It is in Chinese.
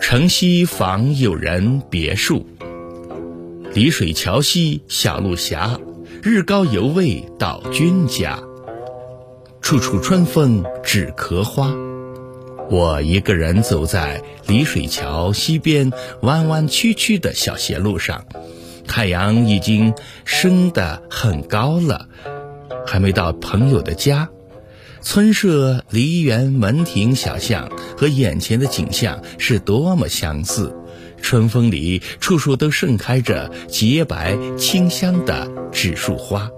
城西访友人别墅，离水桥西小路斜，日高犹未到君家。处处春风止咳花。我一个人走在离水桥西边弯弯曲曲的小斜路上，太阳已经升得很高了，还没到朋友的家。村舍、梨园、门庭、小巷和眼前的景象是多么相似！春风里，处处都盛开着洁白清香的纸树花。